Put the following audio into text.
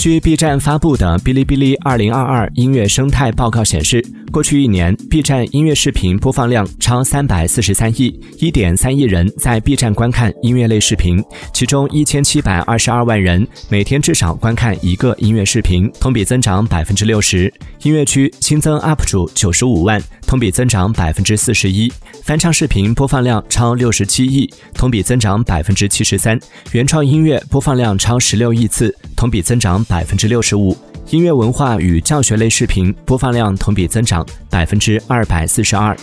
据 B 站发布的《哔哩哔哩2022音乐生态报告》显示，过去一年，B 站音乐视频播放量超三百四十三亿，一点三亿人在 B 站观看音乐类视频，其中一千七百二十二万人每天至少观看一个音乐视频，同比增长百分之六十。音乐区新增 UP 主九十五万，同比增长百分之四十一。翻唱视频播放量超六十七亿，同比增长百分之七十三。原创音乐播放量超十六亿次，同比增长。百分之六十五，音乐文化与教学类视频播放量同比增长百分之二百四十二。